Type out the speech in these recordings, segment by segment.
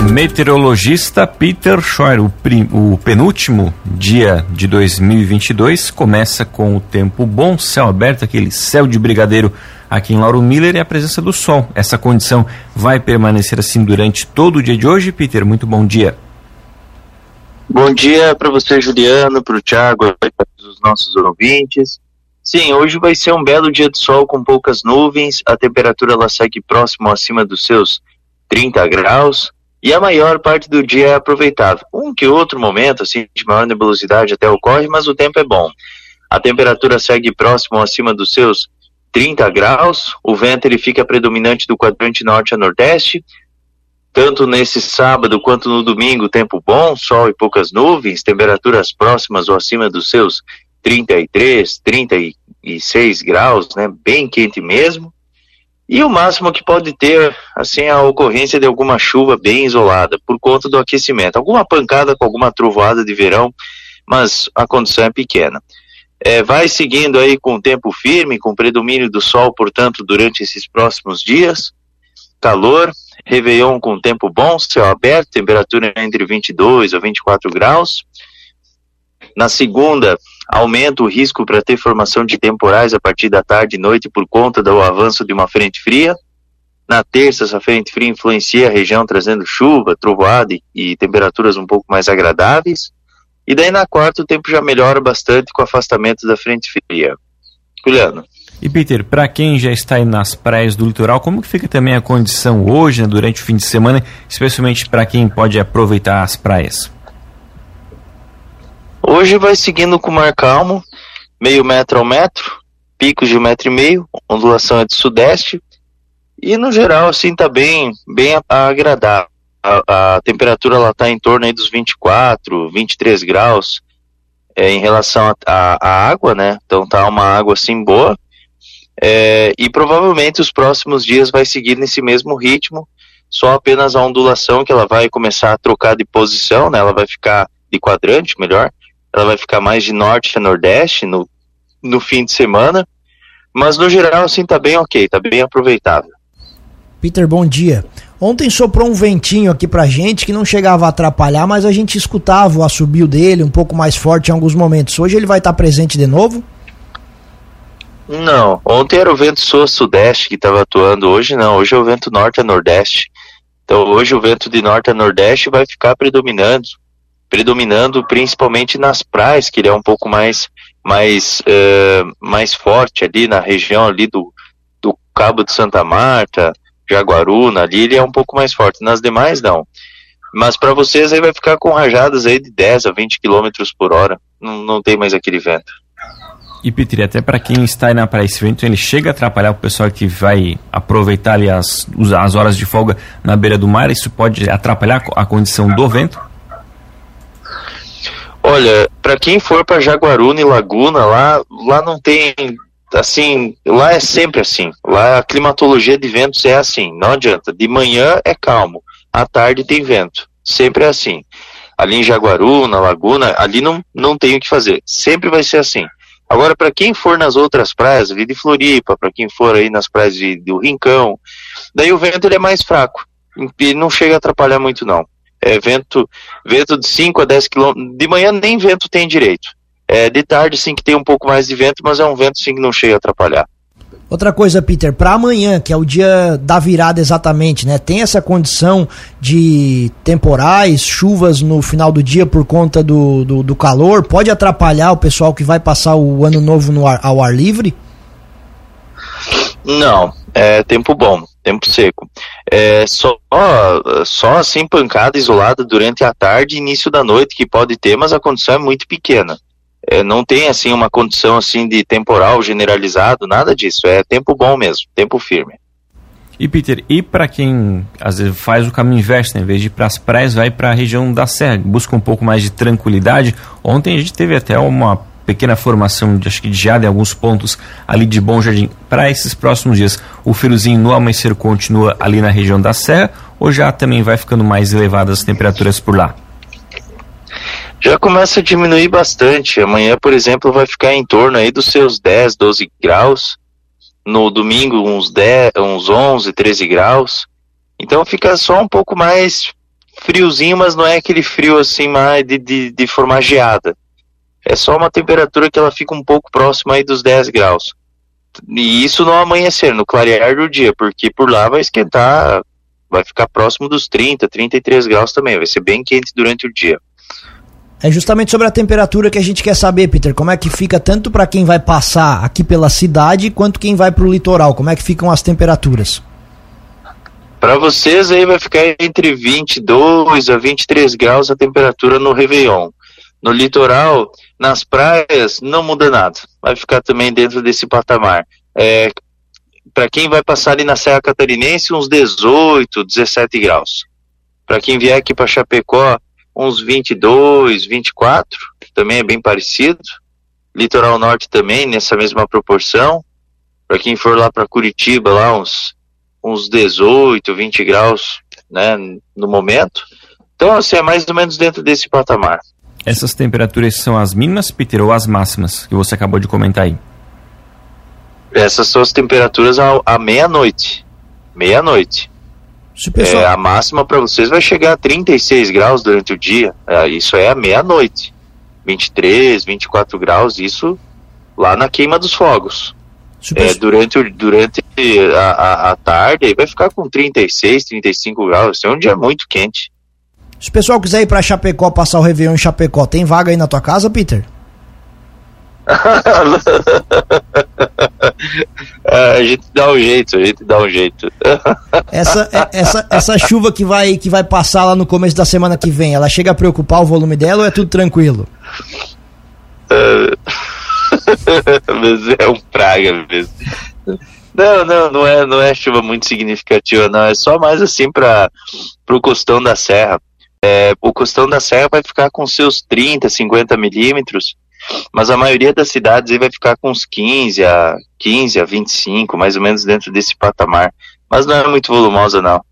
Meteorologista Peter Scheuer, o, o, penúltimo dia de 2022 começa com o tempo bom, céu aberto, aquele céu de brigadeiro aqui em Lauro Miller e a presença do sol. Essa condição vai permanecer assim durante todo o dia de hoje. Peter, muito bom dia. Bom dia para você, Juliano, para o Thiago, para os nossos ouvintes. Sim, hoje vai ser um belo dia de sol com poucas nuvens, a temperatura ela segue próximo acima dos seus 30 graus e a maior parte do dia é aproveitável. Um que outro momento, assim, de maior nebulosidade até ocorre, mas o tempo é bom. A temperatura segue próximo acima dos seus 30 graus, o vento ele fica predominante do quadrante norte a nordeste, tanto nesse sábado quanto no domingo, tempo bom, sol e poucas nuvens, temperaturas próximas ou acima dos seus 33, 36 graus, né, bem quente mesmo. E o máximo que pode ter, assim, a ocorrência de alguma chuva bem isolada, por conta do aquecimento. Alguma pancada com alguma trovoada de verão, mas a condição é pequena. É, vai seguindo aí com tempo firme, com predomínio do sol, portanto, durante esses próximos dias. Calor, Réveillon com tempo bom, céu aberto, temperatura entre 22 a 24 graus. Na segunda, aumenta o risco para ter formação de temporais a partir da tarde e noite por conta do avanço de uma frente fria. Na terça, essa frente fria influencia a região trazendo chuva, trovoada e, e temperaturas um pouco mais agradáveis. E daí na quarta o tempo já melhora bastante com o afastamento da frente fria. Juliano. E Peter, para quem já está aí nas praias do litoral, como que fica também a condição hoje, né, durante o fim de semana, especialmente para quem pode aproveitar as praias? Hoje vai seguindo com mar calmo, meio metro ao metro, picos de um metro e meio, ondulação é de sudeste, e no geral assim tá bem, bem agradável a, a temperatura ela está em torno aí dos 24, 23 graus é, em relação à água, né? Então tá uma água assim boa. É, e provavelmente os próximos dias vai seguir nesse mesmo ritmo, só apenas a ondulação que ela vai começar a trocar de posição, né? Ela vai ficar de quadrante, melhor. Ela vai ficar mais de norte a nordeste no, no fim de semana. Mas no geral, assim, tá bem ok, tá bem aproveitável. Peter, bom dia. Ontem soprou um ventinho aqui pra gente que não chegava a atrapalhar, mas a gente escutava o assobio dele um pouco mais forte em alguns momentos. Hoje ele vai estar presente de novo? Não, ontem era o vento sul-sudeste que estava atuando, hoje não, hoje é o vento norte a nordeste. Então hoje o vento de norte a nordeste vai ficar predominando, predominando principalmente nas praias, que ele é um pouco mais mais uh, mais forte ali na região ali do, do Cabo de Santa Marta, Jaguaruna, ali ele é um pouco mais forte. Nas demais, não. Mas para vocês aí vai ficar com rajadas aí de 10 a 20 km por hora. Não, não tem mais aquele vento. E Petri, até para quem está aí na praia, esse vento ele chega a atrapalhar o pessoal que vai aproveitar ali as, as horas de folga na beira do mar. Isso pode atrapalhar a condição do vento? Olha, para quem for para Jaguaruna e Laguna, lá, lá não tem assim, lá é sempre assim. Lá a climatologia de ventos é assim, não adianta. De manhã é calmo, à tarde tem vento. Sempre é assim. Ali em Jaguaru, na Laguna, ali não, não tem o que fazer. Sempre vai ser assim. Agora, para quem for nas outras praias, ali de Floripa, para quem for aí nas praias de, do Rincão, daí o vento ele é mais fraco. E não chega a atrapalhar muito, não. É vento, vento de 5 a 10 quilômetros. De manhã nem vento tem direito. É, de tarde sim que tem um pouco mais de vento, mas é um vento sim que não chega a atrapalhar. Outra coisa, Peter, para amanhã, que é o dia da virada exatamente, né? Tem essa condição de temporais, chuvas no final do dia por conta do, do, do calor? Pode atrapalhar o pessoal que vai passar o ano novo no ar, ao ar livre? Não, é tempo bom, tempo seco. É só, só assim pancada isolada durante a tarde e início da noite que pode ter, mas a condição é muito pequena é, não tem assim uma condição assim de temporal generalizado, nada disso. É tempo bom mesmo, tempo firme. E Peter, e para quem às vezes faz o caminho inverso, né? em vez de ir para as praias, vai para a região da serra, busca um pouco mais de tranquilidade. Ontem a gente teve até uma pequena formação de acho que de geada em alguns pontos ali de Bom Jardim para esses próximos dias. O friozinho no amanhecer continua ali na região da serra ou já também vai ficando mais elevadas as temperaturas por lá? Já começa a diminuir bastante. Amanhã, por exemplo, vai ficar em torno aí dos seus 10, 12 graus. No domingo, uns 10, uns 11, 13 graus. Então fica só um pouco mais friozinho, mas não é aquele frio assim mais de, de, de formar geada. É só uma temperatura que ela fica um pouco próxima aí dos 10 graus. E isso no amanhecer, no clarear do dia, porque por lá vai esquentar, vai ficar próximo dos 30, 33 graus também, vai ser bem quente durante o dia. É justamente sobre a temperatura que a gente quer saber, Peter. Como é que fica tanto para quem vai passar aqui pela cidade quanto quem vai para o litoral? Como é que ficam as temperaturas? Para vocês aí vai ficar entre 22 a 23 graus a temperatura no Réveillon. No litoral, nas praias, não muda nada. Vai ficar também dentro desse patamar. É, para quem vai passar ali na Serra Catarinense, uns 18, 17 graus. Para quem vier aqui para Chapecó, uns 22, 24, também é bem parecido. Litoral Norte também, nessa mesma proporção. Para quem for lá para Curitiba, lá uns, uns 18, 20 graus, né, no momento. Então, assim, é mais ou menos dentro desse patamar. Essas temperaturas são as mínimas, Peter, ou as máximas que você acabou de comentar aí? Essas são as temperaturas à, meia-noite. Meia-noite. Pessoal... É, a máxima para vocês vai chegar a 36 graus durante o dia. É, isso é à meia-noite. 23, 24 graus, isso lá na queima dos fogos. É, durante durante a, a, a, tarde vai ficar com 36, 35 graus. É um dia muito quente. Se o pessoal quiser ir para Chapecó passar o Réveillon em Chapecó, tem vaga aí na tua casa, Peter? a gente dá um jeito, a gente dá um jeito. essa, é, essa, essa chuva que vai, que vai passar lá no começo da semana que vem, ela chega a preocupar o volume dela ou é tudo tranquilo? mas é um praga mesmo. Não, não, não é, não é chuva muito significativa, não. É só mais assim para o costão da serra. É, o costão da serra vai ficar com seus 30, 50 milímetros, mas a maioria das cidades vai ficar com uns 15 a 15 a 25, mais ou menos dentro desse patamar. Mas não é muito volumosa, não.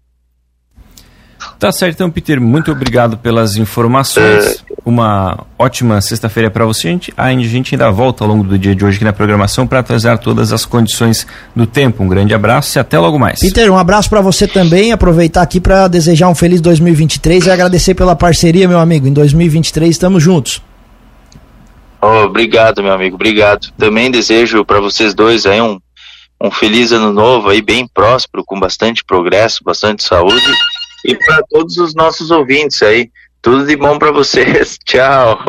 Tá certo, então, Peter, muito obrigado pelas informações. É... Uma ótima sexta-feira para você. A gente, a gente ainda volta ao longo do dia de hoje aqui na programação para atualizar todas as condições do tempo. Um grande abraço e até logo mais. Peter, um abraço para você também. Aproveitar aqui para desejar um feliz 2023 e agradecer pela parceria, meu amigo. Em 2023 estamos juntos. Oh, obrigado, meu amigo. Obrigado. Também desejo para vocês dois aí um, um feliz ano novo aí, bem próspero, com bastante progresso, bastante saúde e para todos os nossos ouvintes aí. Tudo de bom para vocês. Tchau.